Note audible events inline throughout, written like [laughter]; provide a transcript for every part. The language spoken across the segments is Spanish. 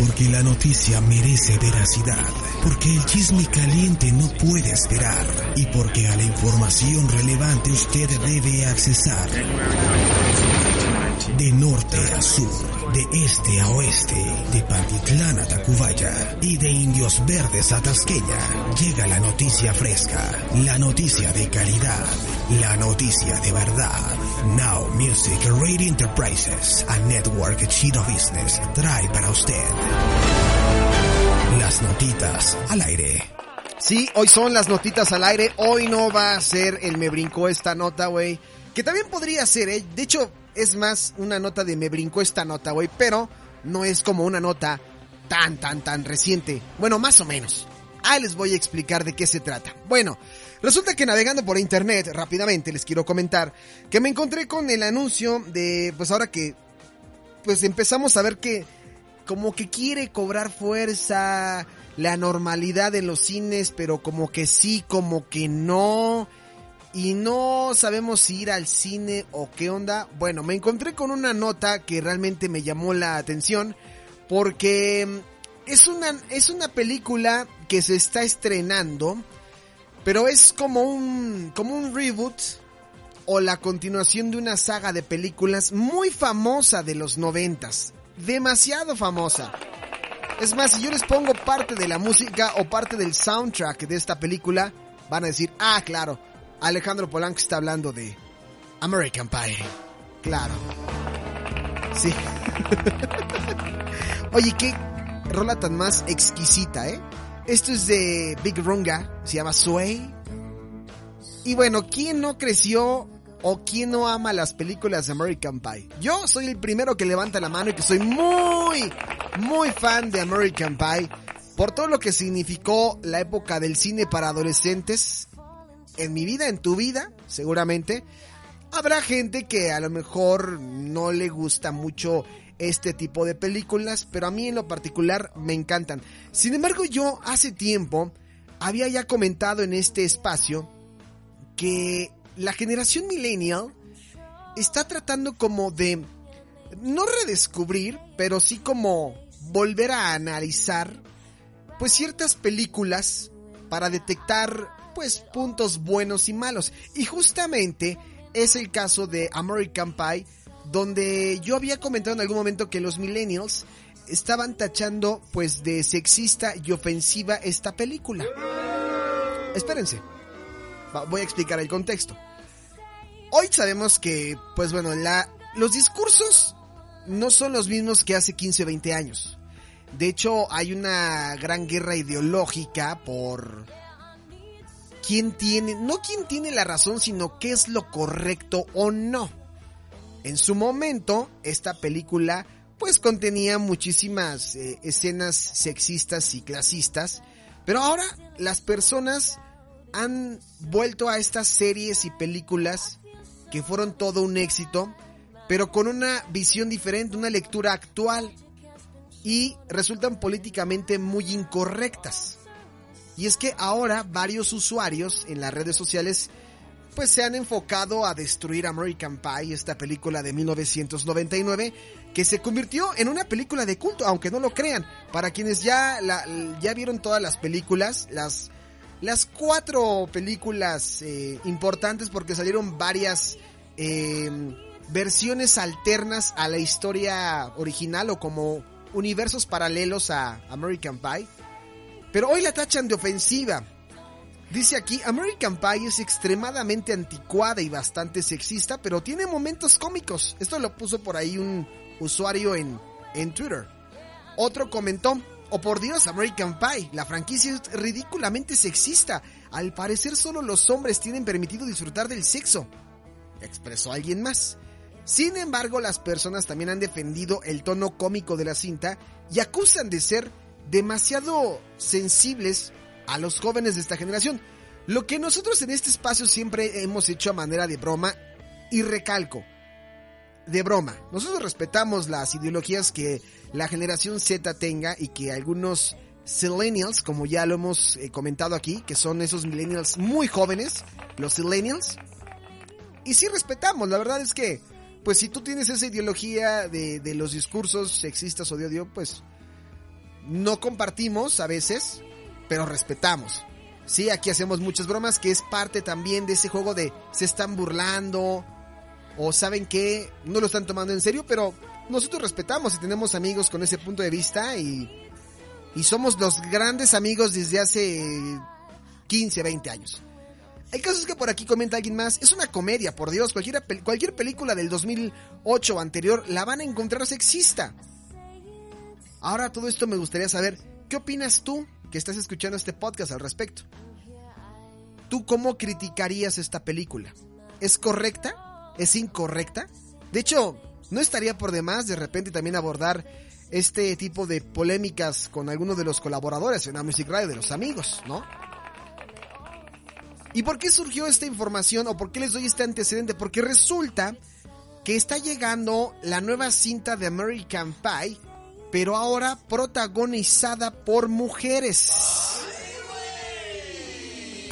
Porque la noticia merece veracidad. Porque el chisme caliente no puede esperar. Y porque a la información relevante usted debe accesar. De norte a sur, de este a oeste, de Pantitlán a Tacubaya y de Indios Verdes a Tasqueña, llega la noticia fresca, la noticia de calidad, la noticia de verdad. Now Music Radio Enterprises, a network chino business, trae para usted las notitas al aire. Sí, hoy son las notitas al aire. Hoy no va a ser el me brincó esta nota, güey. Que también podría ser, ¿eh? De hecho, es más una nota de me brincó esta nota, güey. Pero no es como una nota tan, tan, tan reciente. Bueno, más o menos. Ahí les voy a explicar de qué se trata. Bueno, resulta que navegando por internet, rápidamente les quiero comentar que me encontré con el anuncio de, pues ahora que, pues empezamos a ver que como que quiere cobrar fuerza la normalidad en los cines, pero como que sí, como que no. Y no sabemos si ir al cine o qué onda. Bueno, me encontré con una nota que realmente me llamó la atención porque es una, es una película que se está estrenando, pero es como un, como un reboot o la continuación de una saga de películas muy famosa de los noventas. Demasiado famosa. Es más, si yo les pongo parte de la música o parte del soundtrack de esta película, van a decir, ah, claro, Alejandro Polanco está hablando de American Pie. Claro. Sí. [laughs] Oye, qué rola tan más exquisita, ¿eh? Esto es de Big Runga, se llama Sway. Y bueno, ¿quién no creció o quién no ama las películas de American Pie? Yo soy el primero que levanta la mano y que soy muy, muy fan de American Pie por todo lo que significó la época del cine para adolescentes en mi vida, en tu vida, seguramente. Habrá gente que a lo mejor no le gusta mucho este tipo de películas, pero a mí en lo particular me encantan. Sin embargo, yo hace tiempo había ya comentado en este espacio que la generación millennial está tratando como de no redescubrir, pero sí como volver a analizar pues ciertas películas para detectar pues puntos buenos y malos. Y justamente es el caso de American Pie donde yo había comentado en algún momento que los millennials estaban tachando pues de sexista y ofensiva esta película. Espérense, voy a explicar el contexto. Hoy sabemos que, pues bueno, la, los discursos no son los mismos que hace 15 o 20 años. De hecho, hay una gran guerra ideológica por quién tiene, no quién tiene la razón, sino qué es lo correcto o no. En su momento, esta película pues contenía muchísimas eh, escenas sexistas y clasistas, pero ahora las personas han vuelto a estas series y películas que fueron todo un éxito, pero con una visión diferente, una lectura actual y resultan políticamente muy incorrectas. Y es que ahora varios usuarios en las redes sociales pues se han enfocado a destruir American Pie, esta película de 1999, que se convirtió en una película de culto, aunque no lo crean. Para quienes ya, ya vieron todas las películas, las, las cuatro películas eh, importantes, porque salieron varias eh, versiones alternas a la historia original o como universos paralelos a American Pie. Pero hoy la tachan de ofensiva Dice aquí, American Pie es extremadamente anticuada y bastante sexista, pero tiene momentos cómicos. Esto lo puso por ahí un usuario en, en Twitter. Otro comentó, oh por Dios, American Pie, la franquicia es ridículamente sexista. Al parecer solo los hombres tienen permitido disfrutar del sexo. Expresó alguien más. Sin embargo, las personas también han defendido el tono cómico de la cinta y acusan de ser demasiado sensibles a los jóvenes de esta generación. Lo que nosotros en este espacio siempre hemos hecho a manera de broma y recalco, de broma. Nosotros respetamos las ideologías que la generación Z tenga y que algunos Millennials, como ya lo hemos eh, comentado aquí, que son esos millennials muy jóvenes, los millennials. Y sí respetamos, la verdad es que, pues si tú tienes esa ideología de, de los discursos sexistas o de odio, pues no compartimos a veces, pero respetamos. Sí, aquí hacemos muchas bromas, que es parte también de ese juego de se están burlando, o saben que no lo están tomando en serio, pero nosotros respetamos y tenemos amigos con ese punto de vista y, y somos los grandes amigos desde hace 15, 20 años. El caso es que por aquí comenta alguien más, es una comedia, por Dios, cualquier, cualquier película del 2008 o anterior la van a encontrar sexista. Ahora todo esto me gustaría saber, ¿qué opinas tú que estás escuchando este podcast al respecto? ¿Tú cómo criticarías esta película? ¿Es correcta? es incorrecta. De hecho, no estaría por demás de repente también abordar este tipo de polémicas con algunos de los colaboradores en la Music Radio, de los amigos, ¿no? ¿Y por qué surgió esta información o por qué les doy este antecedente? Porque resulta que está llegando la nueva cinta de American Pie, pero ahora protagonizada por mujeres.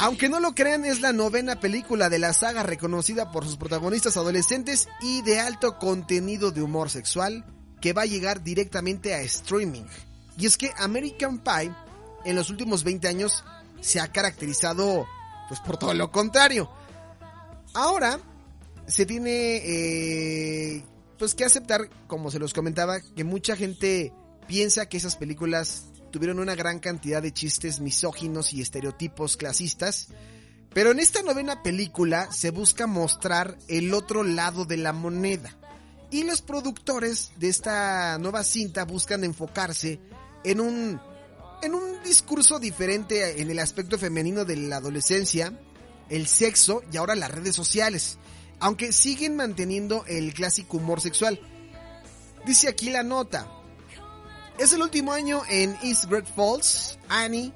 Aunque no lo crean, es la novena película de la saga reconocida por sus protagonistas adolescentes y de alto contenido de humor sexual que va a llegar directamente a streaming. Y es que American Pie en los últimos 20 años se ha caracterizado pues por todo lo contrario. Ahora se tiene eh, pues que aceptar, como se los comentaba, que mucha gente piensa que esas películas tuvieron una gran cantidad de chistes misóginos y estereotipos clasistas, pero en esta novena película se busca mostrar el otro lado de la moneda. Y los productores de esta nueva cinta buscan enfocarse en un en un discurso diferente en el aspecto femenino de la adolescencia, el sexo y ahora las redes sociales, aunque siguen manteniendo el clásico humor sexual. Dice aquí la nota, es el último año en East Great Falls. Annie,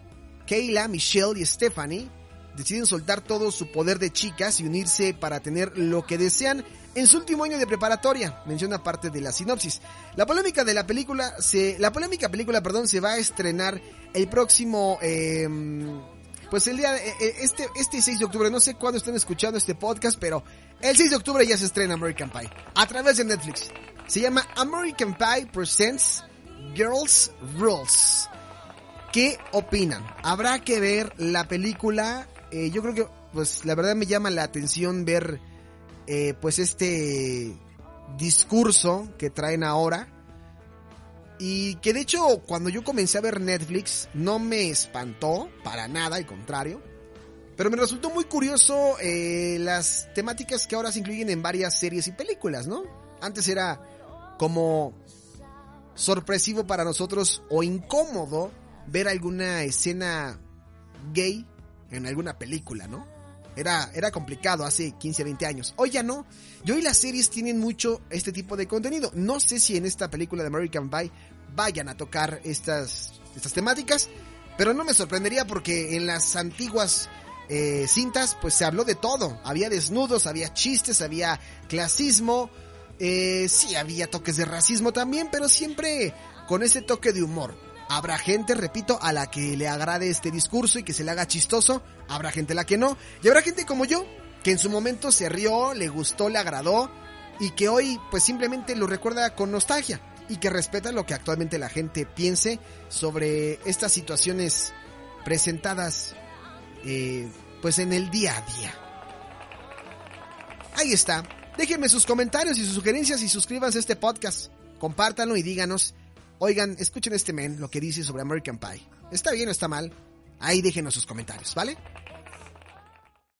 Kayla, Michelle y Stephanie deciden soltar todo su poder de chicas y unirse para tener lo que desean en su último año de preparatoria, menciona parte de la sinopsis. La polémica de la película se, la polémica película, perdón, se va a estrenar el próximo, em, pues el día, e, e, este, este 6 de octubre, no sé cuándo están escuchando este podcast, pero el 6 de octubre ya se estrena American Pie, a través de Netflix. Se llama American Pie Presents Girls Rules. ¿Qué opinan? Habrá que ver la película. Eh, yo creo que, pues, la verdad me llama la atención ver, eh, pues, este discurso que traen ahora. Y que de hecho, cuando yo comencé a ver Netflix, no me espantó para nada, al contrario. Pero me resultó muy curioso eh, las temáticas que ahora se incluyen en varias series y películas, ¿no? Antes era como sorpresivo para nosotros o incómodo ver alguna escena gay en alguna película, ¿no? Era, era complicado hace 15, 20 años. Hoy ya no. Y hoy las series tienen mucho este tipo de contenido. No sé si en esta película de American Pie vayan a tocar estas, estas temáticas, pero no me sorprendería porque en las antiguas eh, cintas pues se habló de todo. Había desnudos, había chistes, había clasismo, eh, sí, había toques de racismo también, pero siempre con ese toque de humor. Habrá gente, repito, a la que le agrade este discurso y que se le haga chistoso. Habrá gente a la que no. Y habrá gente como yo, que en su momento se rió, le gustó, le agradó y que hoy pues simplemente lo recuerda con nostalgia y que respeta lo que actualmente la gente piense sobre estas situaciones presentadas eh, pues en el día a día. Ahí está. Déjenme sus comentarios y sus sugerencias y suscríbanse a este podcast. Compártanlo y díganos, oigan, escuchen este men lo que dice sobre American Pie. ¿Está bien o está mal? Ahí déjenos sus comentarios, ¿vale?